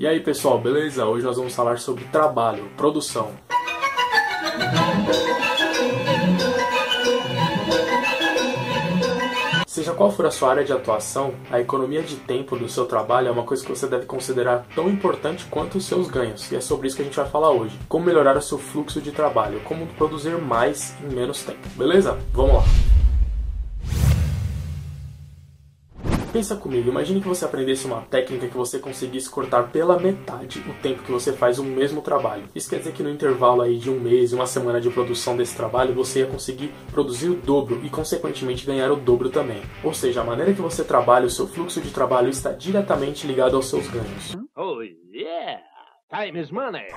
E aí pessoal, beleza? Hoje nós vamos falar sobre trabalho, produção. Seja qual for a sua área de atuação, a economia de tempo do seu trabalho é uma coisa que você deve considerar tão importante quanto os seus ganhos, e é sobre isso que a gente vai falar hoje. Como melhorar o seu fluxo de trabalho, como produzir mais em menos tempo. Beleza? Vamos lá! Pensa comigo, imagine que você aprendesse uma técnica que você conseguisse cortar pela metade o tempo que você faz o mesmo trabalho. Isso quer dizer que no intervalo aí de um mês, uma semana de produção desse trabalho, você ia conseguir produzir o dobro e consequentemente ganhar o dobro também. Ou seja, a maneira que você trabalha, o seu fluxo de trabalho está diretamente ligado aos seus ganhos. Yeah! Time is money!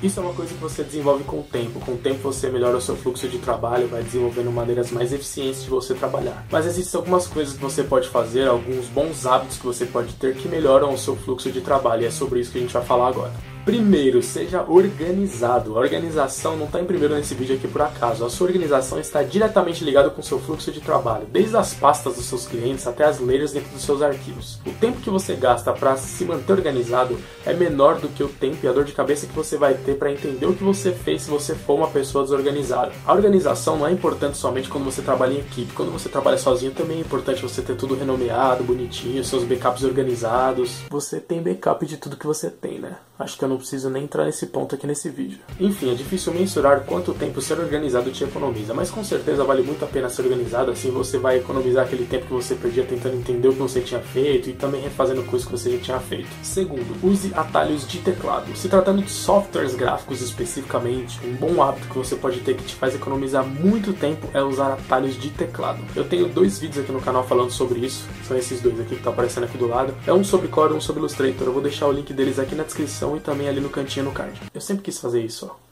Isso é uma coisa que você desenvolve com o tempo. Com o tempo você melhora o seu fluxo de trabalho, vai desenvolvendo maneiras mais eficientes de você trabalhar. Mas existem algumas coisas que você pode fazer, alguns bons hábitos que você pode ter que melhoram o seu fluxo de trabalho. E é sobre isso que a gente vai falar agora. Primeiro, seja organizado. A organização não está em primeiro nesse vídeo aqui por acaso. A sua organização está diretamente ligada com o seu fluxo de trabalho, desde as pastas dos seus clientes até as layers dentro dos seus arquivos. O tempo que você gasta para se manter organizado é menor do que o tempo e a dor de cabeça que você vai ter para entender o que você fez se você for uma pessoa desorganizada. A organização não é importante somente quando você trabalha em equipe. Quando você trabalha sozinho também é importante você ter tudo renomeado, bonitinho, seus backups organizados. Você tem backup de tudo que você tem, né? Acho que eu não preciso nem entrar nesse ponto aqui nesse vídeo. Enfim, é difícil mensurar quanto tempo ser organizado te economiza, mas com certeza vale muito a pena ser organizado, assim você vai economizar aquele tempo que você perdia tentando entender o que você tinha feito e também refazendo coisas que você já tinha feito. Segundo, use atalhos de teclado. Se tratando de softwares gráficos especificamente, um bom hábito que você pode ter que te faz economizar muito tempo é usar atalhos de teclado. Eu tenho dois vídeos aqui no canal falando sobre isso, são esses dois aqui que estão tá aparecendo aqui do lado. É um sobre Core e um sobre Illustrator. Eu vou deixar o link deles aqui na descrição e também ali no cantinho no card. Eu sempre quis fazer isso, ó.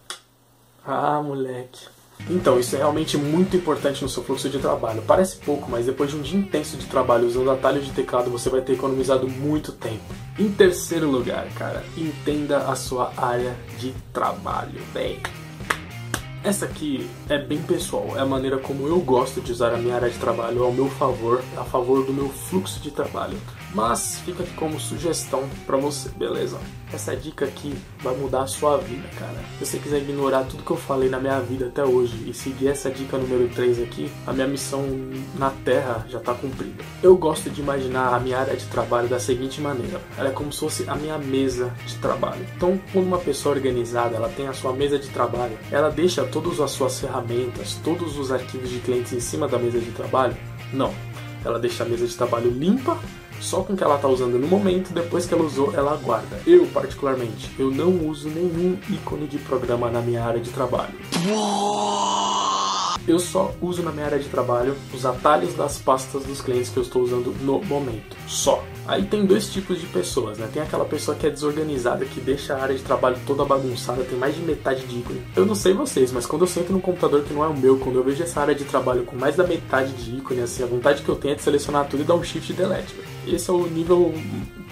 Ah, moleque. Então, isso é realmente muito importante no seu fluxo de trabalho. Parece pouco, mas depois de um dia intenso de trabalho usando atalhos de teclado, você vai ter economizado muito tempo. Em terceiro lugar, cara, entenda a sua área de trabalho, bem. Essa aqui é bem pessoal, é a maneira como eu gosto de usar a minha área de trabalho ao meu favor, a favor do meu fluxo de trabalho. Mas fica aqui como sugestão para você, beleza? Essa dica aqui vai mudar a sua vida, cara. Se você quiser ignorar tudo que eu falei na minha vida até hoje e seguir essa dica número 3 aqui, a minha missão na Terra já está cumprida. Eu gosto de imaginar a minha área de trabalho da seguinte maneira: ela é como se fosse a minha mesa de trabalho. Então, quando uma pessoa organizada ela tem a sua mesa de trabalho, ela deixa todas as suas ferramentas, todos os arquivos de clientes em cima da mesa de trabalho? Não. Ela deixa a mesa de trabalho limpa só com o que ela está usando no momento, depois que ela usou, ela guarda. Eu, particularmente, eu não uso nenhum ícone de programa na minha área de trabalho. Eu só uso na minha área de trabalho os atalhos das pastas dos clientes que eu estou usando no momento. Só. Aí tem dois tipos de pessoas, né? Tem aquela pessoa que é desorganizada, que deixa a área de trabalho toda bagunçada, tem mais de metade de ícone. Eu não sei vocês, mas quando eu sento num computador que não é o meu, quando eu vejo essa área de trabalho com mais da metade de ícone, assim, a vontade que eu tenho é de selecionar tudo e dar um shift delete, velho esse é o nível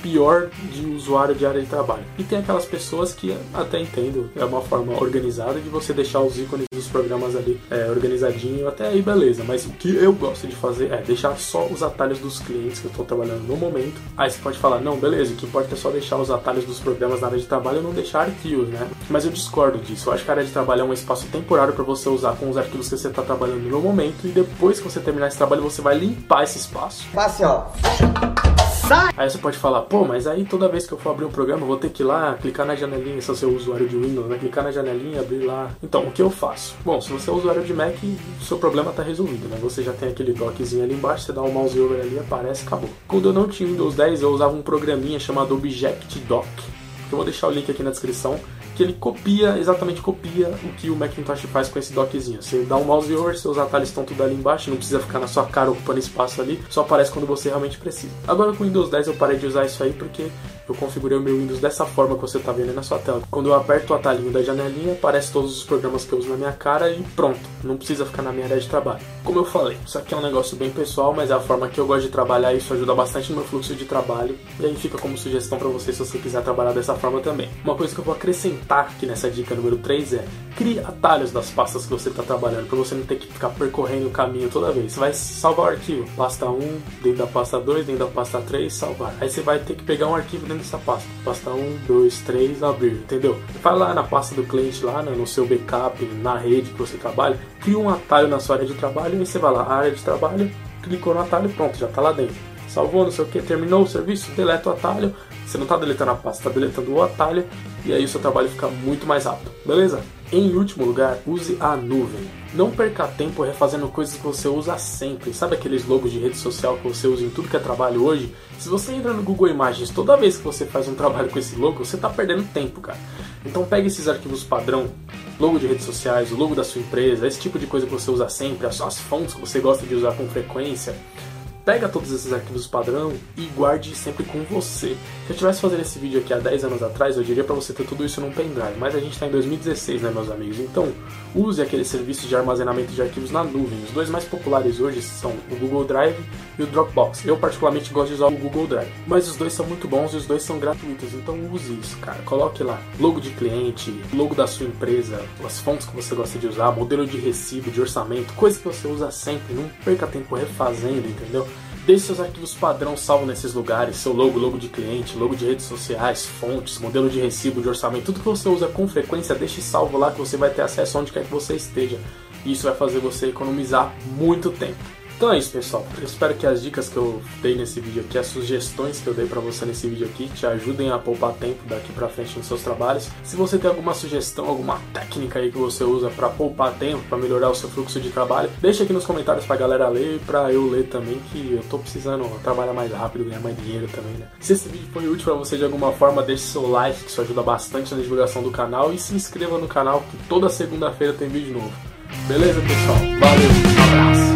pior de usuário de área de trabalho. E tem aquelas pessoas que até entendo, é uma forma organizada de você deixar os ícones dos programas ali é, organizadinho, até aí beleza. Mas o que eu gosto de fazer é deixar só os atalhos dos clientes que eu estou trabalhando no momento. Aí você pode falar, não, beleza, o que importa é só deixar os atalhos dos programas na área de trabalho e não deixar arquivos, né? Mas eu discordo disso. Eu acho que a área de trabalho é um espaço temporário para você usar com os arquivos que você está trabalhando no momento e depois que você terminar esse trabalho você vai limpar esse espaço. Passe, ó. Sai! Aí você pode falar, pô, mas aí toda vez que eu for abrir um programa, eu vou ter que ir lá, clicar na janelinha, se eu sou usuário de Windows, né? Clicar na janelinha, abrir lá. Então, o que eu faço? Bom, se você é usuário de Mac, o seu problema tá resolvido, né? Você já tem aquele dockzinho ali embaixo, você dá um mouse over ali, aparece, acabou. Quando eu não tinha Windows 10, eu usava um programinha chamado Object Dock. Eu vou deixar o link aqui na descrição que ele copia, exatamente copia o que o Macintosh faz com esse dockzinho. Você dá um mouse over, seus atalhos estão tudo ali embaixo, não precisa ficar na sua cara ocupando espaço ali, só aparece quando você realmente precisa. Agora com o Windows 10 eu parei de usar isso aí porque eu configurei o meu Windows dessa forma que você está vendo na sua tela. Quando eu aperto o atalhinho da janelinha, aparece todos os programas que eu uso na minha cara e pronto, não precisa ficar na minha área de trabalho. Como eu falei, isso aqui é um negócio bem pessoal, mas é a forma que eu gosto de trabalhar e isso ajuda bastante no meu fluxo de trabalho. E aí fica como sugestão para você se você quiser trabalhar dessa forma também. Uma coisa que eu vou acrescentar aqui nessa dica número 3 é crie atalhos das pastas que você está trabalhando, para você não ter que ficar percorrendo o caminho toda vez. Você vai salvar o arquivo, pasta 1, dentro da pasta 2, dentro da pasta 3, salvar. Aí você vai ter que pegar um arquivo dentro dentro dessa pasta. Pasta 1, 2, 3, abrir, entendeu? Vai lá na pasta do cliente, lá né, no seu backup, na rede que você trabalha, cria um atalho na sua área de trabalho e você vai lá, área de trabalho, clicou no atalho, pronto, já está lá dentro. Salvou, não sei o que, terminou o serviço, deleta o atalho. Você não está deletando a pasta, está deletando o atalho e aí o seu trabalho fica muito mais rápido, beleza? Em último lugar, use a nuvem. Não perca tempo refazendo coisas que você usa sempre. Sabe aqueles logos de rede social que você usa em tudo que é trabalho hoje? Se você entra no Google Imagens toda vez que você faz um trabalho com esse logo, você está perdendo tempo, cara. Então pegue esses arquivos padrão, logo de redes sociais, o logo da sua empresa, esse tipo de coisa que você usa sempre, as, as fontes que você gosta de usar com frequência pega todos esses arquivos padrão e guarde sempre com você. Se eu estivesse fazendo esse vídeo aqui há 10 anos atrás, eu diria para você ter tudo isso num pendrive, mas a gente está em 2016, né, meus amigos? Então, use aquele serviço de armazenamento de arquivos na nuvem. Os dois mais populares hoje são o Google Drive e o Dropbox. Eu particularmente gosto de usar o Google Drive, mas os dois são muito bons e os dois são gratuitos, então use isso, cara. Coloque lá logo de cliente, logo da sua empresa, as fontes que você gosta de usar, modelo de recibo, de orçamento, coisa que você usa sempre, não perca tempo refazendo, entendeu? Deixe seus arquivos padrão salvo nesses lugares, seu logo, logo de cliente, logo de redes sociais, fontes, modelo de recibo, de orçamento, tudo que você usa com frequência, deixe salvo lá que você vai ter acesso onde quer que você esteja. Isso vai fazer você economizar muito tempo. Então é isso, pessoal. Eu espero que as dicas que eu dei nesse vídeo aqui, as sugestões que eu dei para você nesse vídeo aqui, te ajudem a poupar tempo daqui para frente nos seus trabalhos. Se você tem alguma sugestão, alguma técnica aí que você usa para poupar tempo, para melhorar o seu fluxo de trabalho, deixa aqui nos comentários pra galera ler e pra eu ler também, que eu tô precisando trabalhar mais rápido, ganhar mais dinheiro também, né? Se esse vídeo foi útil para você de alguma forma, deixe seu like, que isso ajuda bastante na divulgação do canal, e se inscreva no canal, que toda segunda-feira tem vídeo novo. Beleza, pessoal? Valeu, um abraço!